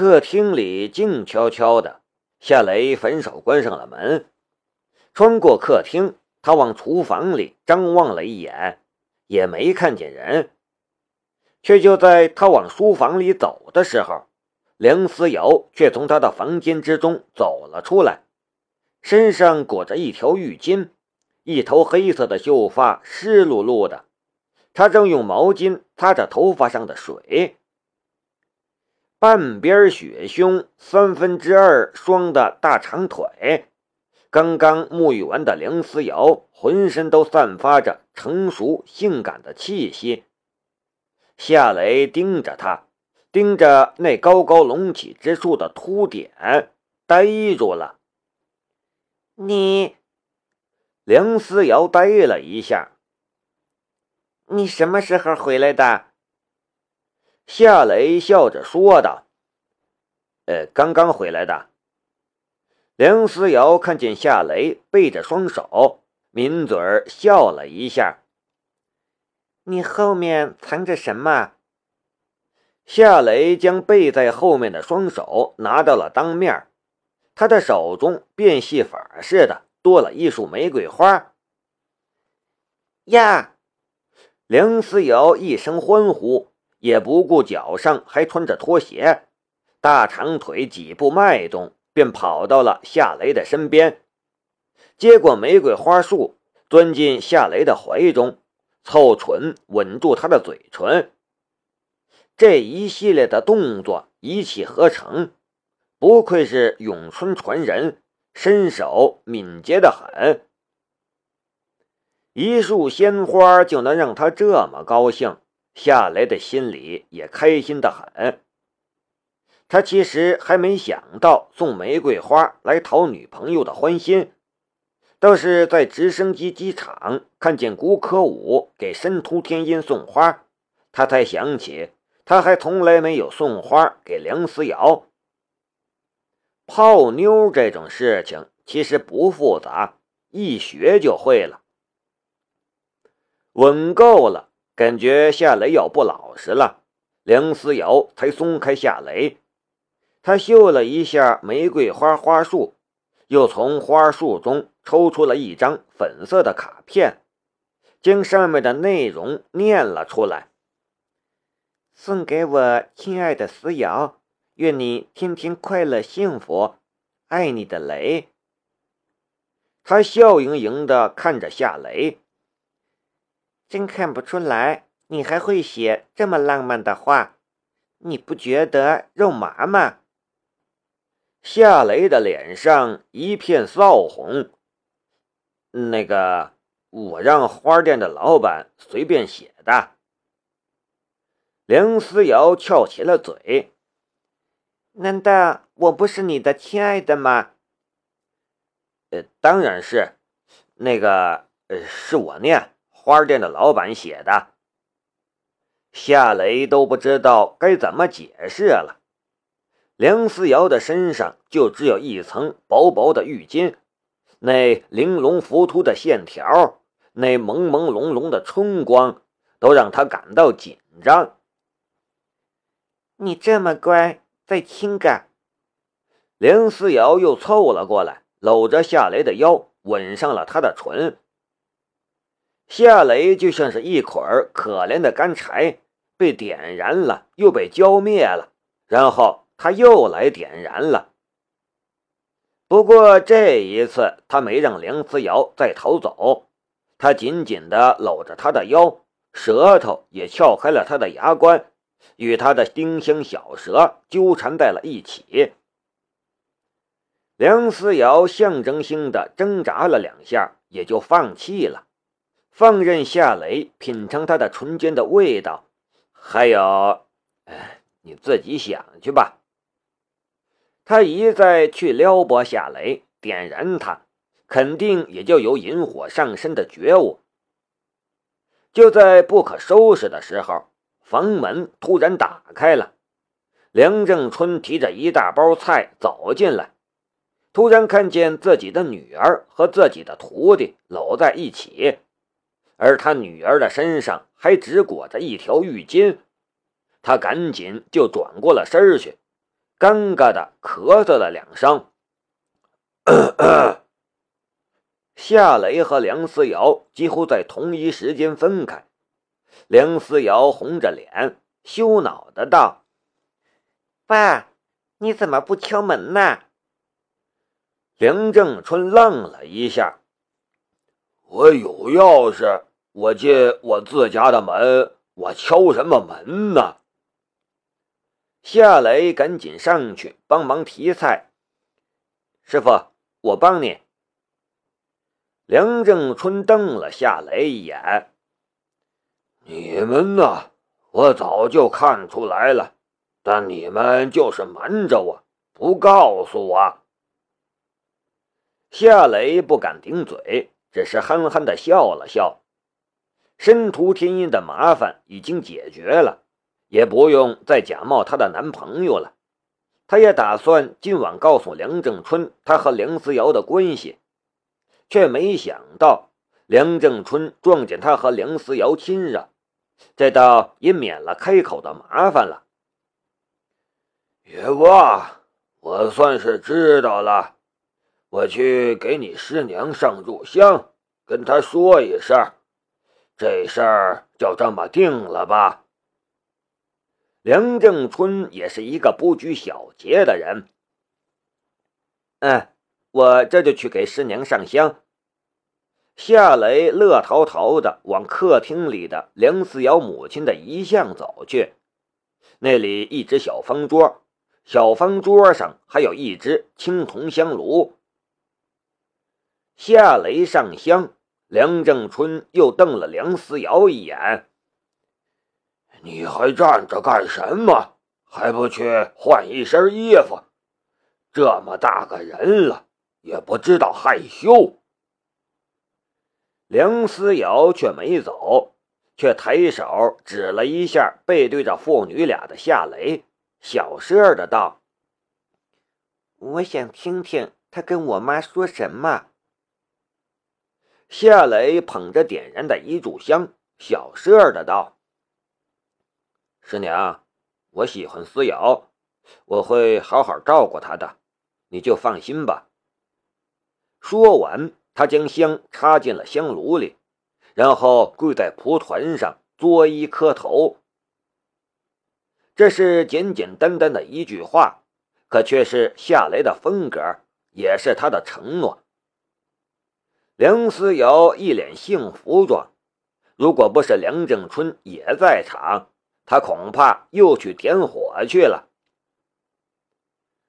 客厅里静悄悄的，夏雷反手关上了门，穿过客厅，他往厨房里张望了一眼，也没看见人。却就在他往书房里走的时候，梁思瑶却从他的房间之中走了出来，身上裹着一条浴巾，一头黑色的秀发湿漉漉的，她正用毛巾擦着头发上的水。半边雪胸，三分之二双的大长腿，刚刚沐浴完的梁思瑶浑身都散发着成熟性感的气息。夏雷盯着他，盯着那高高隆起之处的凸点，呆住了。你，梁思瑶呆了一下。你什么时候回来的？夏雷笑着说道：“呃，刚刚回来的。”梁思瑶看见夏雷背着双手，抿嘴儿笑了一下。“你后面藏着什么？”夏雷将背在后面的双手拿到了当面，他的手中变戏法似的多了一束玫瑰花。呀！梁思瑶一声欢呼。也不顾脚上还穿着拖鞋，大长腿几步迈动，便跑到了夏雷的身边，接过玫瑰花束，钻进夏雷的怀中，凑唇吻住他的嘴唇。这一系列的动作一气呵成，不愧是咏春传人，身手敏捷的很。一束鲜花就能让他这么高兴。夏雷的心里也开心的很。他其实还没想到送玫瑰花来讨女朋友的欢心，倒是在直升机机场看见古可武给申屠天音送花，他才想起他还从来没有送花给梁思瑶。泡妞这种事情其实不复杂，一学就会了。吻够了。感觉夏雷要不老实了，梁思瑶才松开夏雷。他嗅了一下玫瑰花花束，又从花束中抽出了一张粉色的卡片，将上面的内容念了出来：“送给我亲爱的思瑶，愿你天天快乐幸福，爱你的雷。”他笑盈盈地看着夏雷。真看不出来，你还会写这么浪漫的话，你不觉得肉麻吗？夏雷的脸上一片臊红。那个，我让花店的老板随便写的。梁思瑶翘起了嘴。难道我不是你的亲爱的吗？呃，当然是。那个，呃，是我念。花店的老板写的，夏雷都不知道该怎么解释了。梁思瑶的身上就只有一层薄薄的浴巾，那玲珑浮凸的线条，那朦朦胧胧的春光，都让他感到紧张。你这么乖，再亲个。梁思瑶又凑了过来，搂着夏雷的腰，吻上了他的唇。夏雷就像是一捆可怜的干柴，被点燃了，又被浇灭了，然后他又来点燃了。不过这一次，他没让梁思瑶再逃走，他紧紧地搂着她的腰，舌头也撬开了她的牙关，与她的丁香小舌纠缠在了一起。梁思瑶象征性的挣扎了两下，也就放弃了。放任夏雷品尝他的唇间的味道，还有，哎，你自己想去吧。他一再去撩拨夏雷，点燃他，肯定也就有引火上身的觉悟。就在不可收拾的时候，房门突然打开了，梁正春提着一大包菜走进来，突然看见自己的女儿和自己的徒弟搂在一起。而他女儿的身上还只裹着一条浴巾，他赶紧就转过了身去，尴尬的咳嗽了两声。夏雷和梁思瑶几乎在同一时间分开。梁思瑶红着脸，羞恼的道：“爸，你怎么不敲门呢？”梁正春愣了一下：“我有钥匙，我进我自家的门，我敲什么门呢？”夏雷赶紧上去帮忙提菜。师傅，我帮你。梁正春瞪了夏雷一眼：“你们呐？我早就看出来了，但你们就是瞒着我，不告诉我。”夏雷不敢顶嘴，只是憨憨的笑了笑。申屠天音的麻烦已经解决了，也不用再假冒她的男朋友了。他也打算今晚告诉梁正春他和梁思瑶的关系。却没想到，梁正春撞见他和梁思瑶亲热，这倒也免了开口的麻烦了。也罢，我算是知道了，我去给你师娘上炷香，跟她说一声，这事儿就这么定了吧。梁正春也是一个不拘小节的人，嗯。我这就去给师娘上香。夏雷乐淘淘的往客厅里的梁思瑶母亲的遗像走去，那里一只小方桌，小方桌上还有一只青铜香炉。夏雷上香，梁正春又瞪了梁思瑶一眼：“你还站着干什么？还不去换一身衣服？这么大个人了！”也不知道害羞。梁思瑶却没走，却抬手指了一下背对着父女俩的夏雷，小声的道：“我想听听他跟我妈说什么。”夏雷捧着点燃的一炷香，小声的道：“师娘，我喜欢思瑶，我会好好照顾她的，你就放心吧。”说完，他将香插进了香炉里，然后跪在蒲团上作揖磕头。这是简简单单的一句话，可却是夏雷的风格，也是他的承诺。梁思瑶一脸幸福状，如果不是梁正春也在场，他恐怕又去点火去了。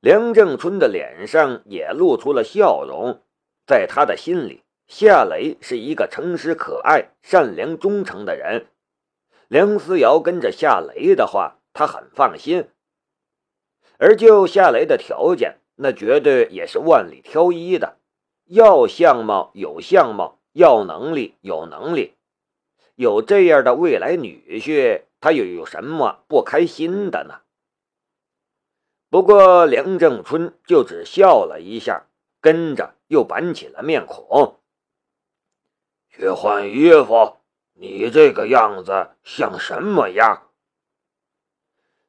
梁正春的脸上也露出了笑容。在他的心里，夏雷是一个诚实可爱、善良忠诚的人。梁思瑶跟着夏雷的话，他很放心。而就夏雷的条件，那绝对也是万里挑一的：要相貌有相貌，要能力有能力。有这样的未来女婿，他又有什么不开心的呢？不过梁正春就只笑了一下。跟着又板起了面孔，去换衣服。你这个样子像什么样？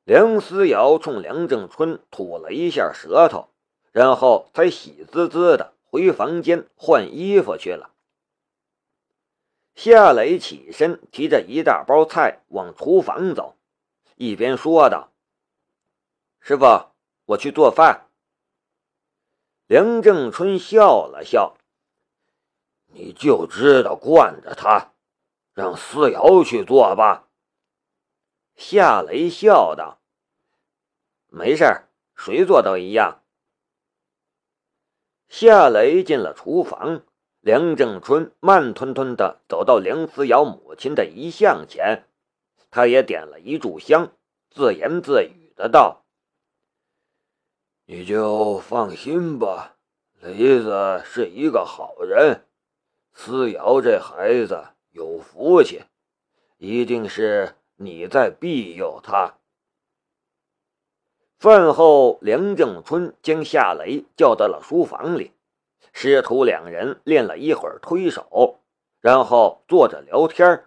梁思瑶冲梁正春吐了一下舌头，然后才喜滋滋的回房间换衣服去了。夏磊起身，提着一大包菜往厨房走，一边说道：“师傅，我去做饭。”梁正春笑了笑：“你就知道惯着他，让思瑶去做吧。”夏雷笑道：“没事谁做都一样。”夏雷进了厨房，梁正春慢吞吞的走到梁思瑶母亲的遗像前，他也点了一炷香，自言自语的道。你就放心吧，雷子是一个好人，思瑶这孩子有福气，一定是你在庇佑他。饭后，梁正春将夏雷叫到了书房里，师徒两人练了一会儿推手，然后坐着聊天。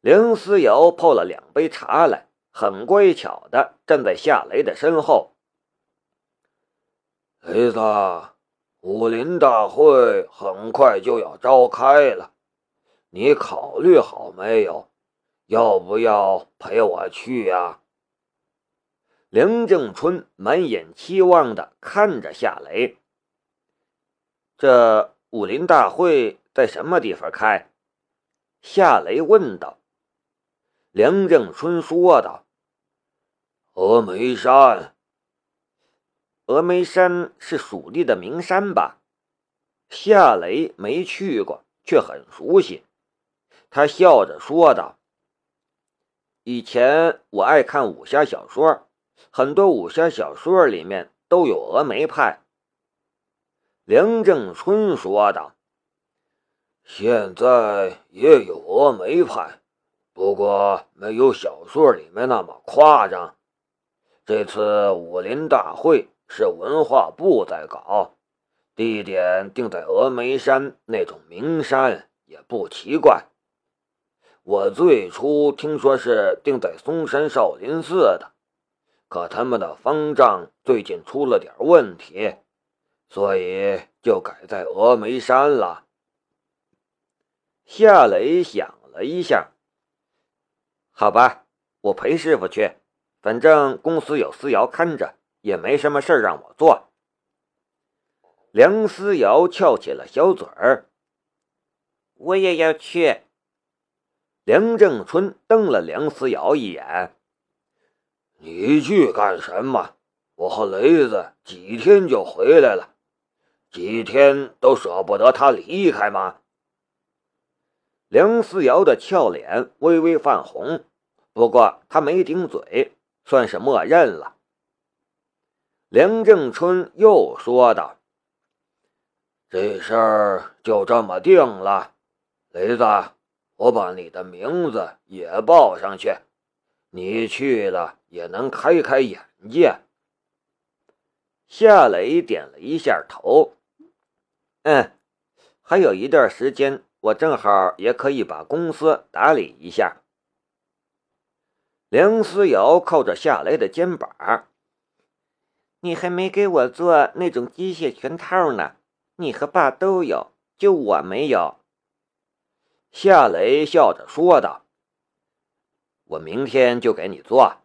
梁思瑶泡了两杯茶来，很乖巧的站在夏雷的身后。雷子，武林大会很快就要召开了，你考虑好没有？要不要陪我去呀？梁正春满眼期望的看着夏雷。这武林大会在什么地方开？夏雷问道。梁正春说道：“峨眉山。峨眉山是蜀地的名山吧？”夏雷没去过，却很熟悉。他笑着说道。以前我爱看武侠小说，很多武侠小说里面都有峨眉派。梁正春说道：“现在也有峨眉派，不过没有小说里面那么夸张。这次武林大会是文化部在搞，地点定在峨眉山那种名山，也不奇怪。”我最初听说是定在嵩山少林寺的，可他们的方丈最近出了点问题，所以就改在峨眉山了。夏雷想了一下，好吧，我陪师傅去，反正公司有思瑶看着，也没什么事让我做。梁思瑶翘起了小嘴儿，我也要去。梁正春瞪了梁思瑶一眼：“你去干什么？我和雷子几天就回来了，几天都舍不得他离开吗？”梁思瑶的俏脸微微泛红，不过他没顶嘴，算是默认了。梁正春又说道：“这事儿就这么定了，雷子。”我把你的名字也报上去，你去了也能开开眼界。夏雷点了一下头，嗯，还有一段时间，我正好也可以把公司打理一下。梁思瑶靠着夏雷的肩膀，你还没给我做那种机械拳套呢，你和爸都有，就我没有。夏雷笑着说道：“我明天就给你做。”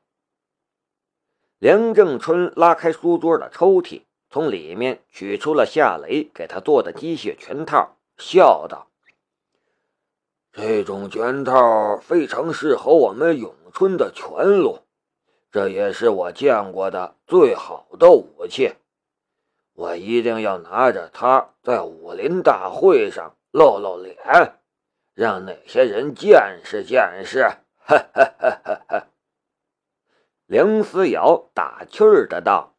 梁正春拉开书桌的抽屉，从里面取出了夏雷给他做的机械拳套，笑道：“这种拳套非常适合我们咏春的拳路，这也是我见过的最好的武器。我一定要拿着它在武林大会上露露脸。”让那些人见识见识！哈哈哈哈哈！梁思瑶打趣儿的道：“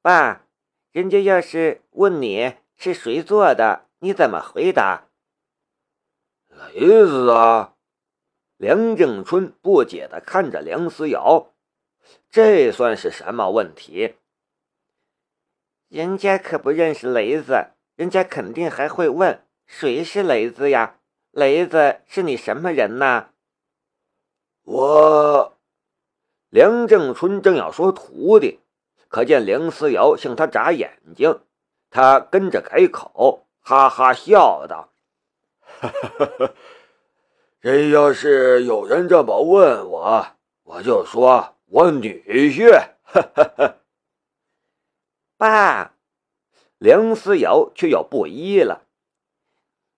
爸，人家要是问你是谁做的，你怎么回答？”雷子啊！梁正春不解的看着梁思瑶，这算是什么问题？人家可不认识雷子，人家肯定还会问。谁是雷子呀？雷子是你什么人呐？我梁正春正要说徒弟，可见梁思瑶向他眨眼睛，他跟着开口，哈哈笑道：“哈哈哈哈真要是有人这么问我，我就说我女婿。”哈哈！爸，梁思瑶却要不依了。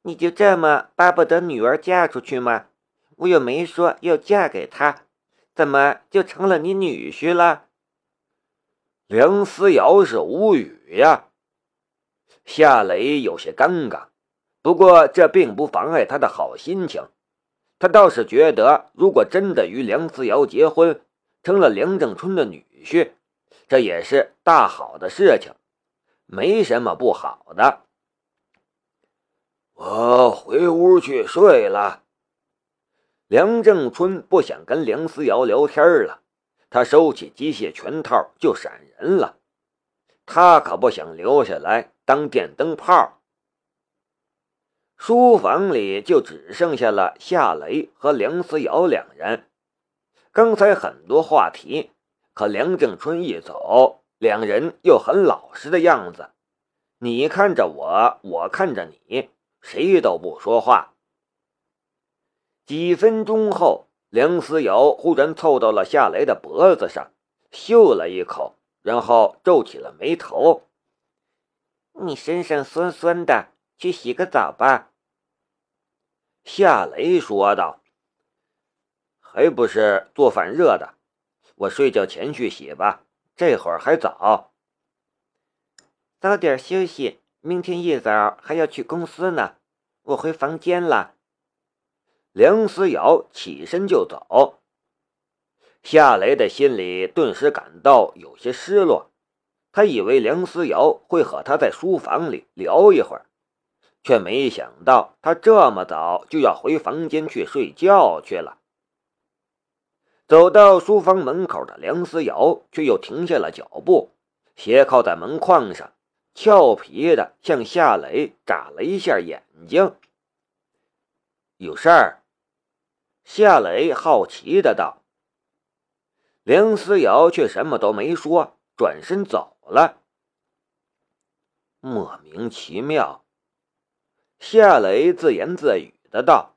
你就这么巴不得女儿嫁出去吗？我又没说要嫁给他，怎么就成了你女婿了？梁思瑶是无语呀。夏雷有些尴尬，不过这并不妨碍他的好心情。他倒是觉得，如果真的与梁思瑶结婚，成了梁正春的女婿，这也是大好的事情，没什么不好的。我回屋去睡了。梁正春不想跟梁思瑶聊天了，他收起机械拳套就闪人了。他可不想留下来当电灯泡。书房里就只剩下了夏雷和梁思瑶两人。刚才很多话题，可梁正春一走，两人又很老实的样子，你看着我，我看着你，谁都不说话。几分钟后，梁思瑶忽然凑到了夏雷的脖子上，嗅了一口，然后皱起了眉头：“你身上酸酸的，去洗个澡吧。”夏雷说道：“还不是做饭热的，我睡觉前去洗吧。”这会儿还早，早点休息。明天一早还要去公司呢，我回房间了。梁思瑶起身就走，夏雷的心里顿时感到有些失落。他以为梁思瑶会和他在书房里聊一会儿，却没想到他这么早就要回房间去睡觉去了。走到书房门口的梁思瑶却又停下了脚步，斜靠在门框上，俏皮的向夏雷眨了一下眼睛。有事儿？夏雷好奇的道。梁思瑶却什么都没说，转身走了。莫名其妙，夏雷自言自语的道。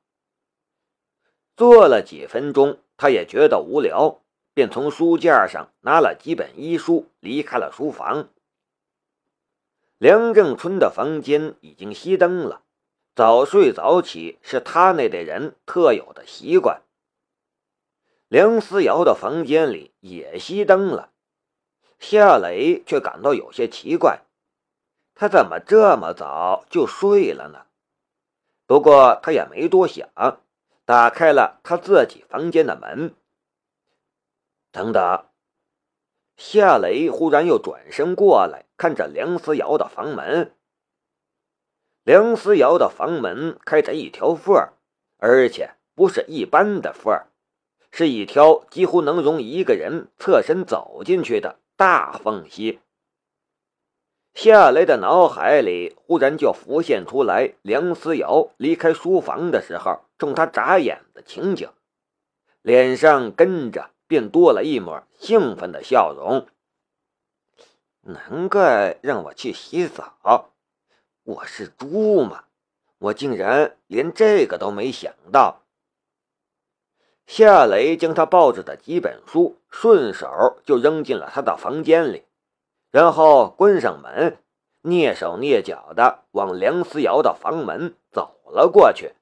坐了几分钟。他也觉得无聊，便从书架上拿了几本医书，离开了书房。梁正春的房间已经熄灯了，早睡早起是他那代人特有的习惯。梁思瑶的房间里也熄灯了，夏雷却感到有些奇怪，他怎么这么早就睡了呢？不过他也没多想。打开了他自己房间的门。等等，夏雷忽然又转身过来，看着梁思瑶的房门。梁思瑶的房门开着一条缝儿，而且不是一般的缝儿，是一条几乎能容一个人侧身走进去的大缝隙。夏雷的脑海里忽然就浮现出来梁思瑶离开书房的时候冲他眨眼的情景，脸上跟着便多了一抹兴奋的笑容。难怪让我去洗澡，我是猪吗？我竟然连这个都没想到。夏雷将他抱着的几本书顺手就扔进了他的房间里。然后关上门，蹑手蹑脚的往梁思瑶的房门走了过去。